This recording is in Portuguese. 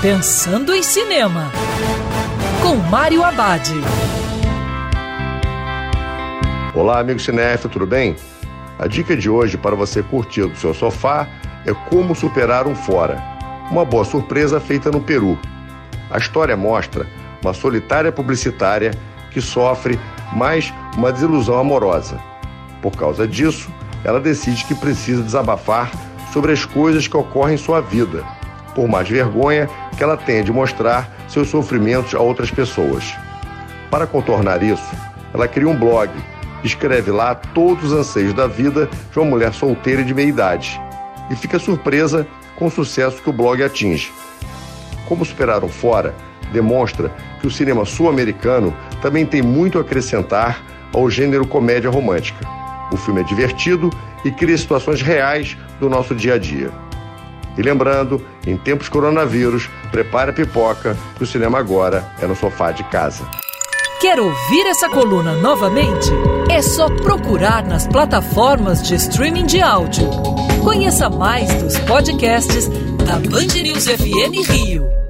Pensando em Cinema, com Mário Abad. Olá, amigo cinéfilo, tudo bem? A dica de hoje para você curtir do seu sofá é Como Superar um Fora, uma boa surpresa feita no Peru. A história mostra uma solitária publicitária que sofre mais uma desilusão amorosa. Por causa disso, ela decide que precisa desabafar sobre as coisas que ocorrem em sua vida por mais vergonha que ela tenha de mostrar seus sofrimentos a outras pessoas. Para contornar isso, ela cria um blog escreve lá todos os anseios da vida de uma mulher solteira de meia idade e fica surpresa com o sucesso que o blog atinge. Como Superaram Fora demonstra que o cinema sul-americano também tem muito a acrescentar ao gênero comédia romântica. O filme é divertido e cria situações reais do nosso dia a dia. E lembrando, em tempos coronavírus, prepare a pipoca, que o cinema agora é no sofá de casa. Quer ouvir essa coluna novamente? É só procurar nas plataformas de streaming de áudio. Conheça mais dos podcasts da Band News FM Rio.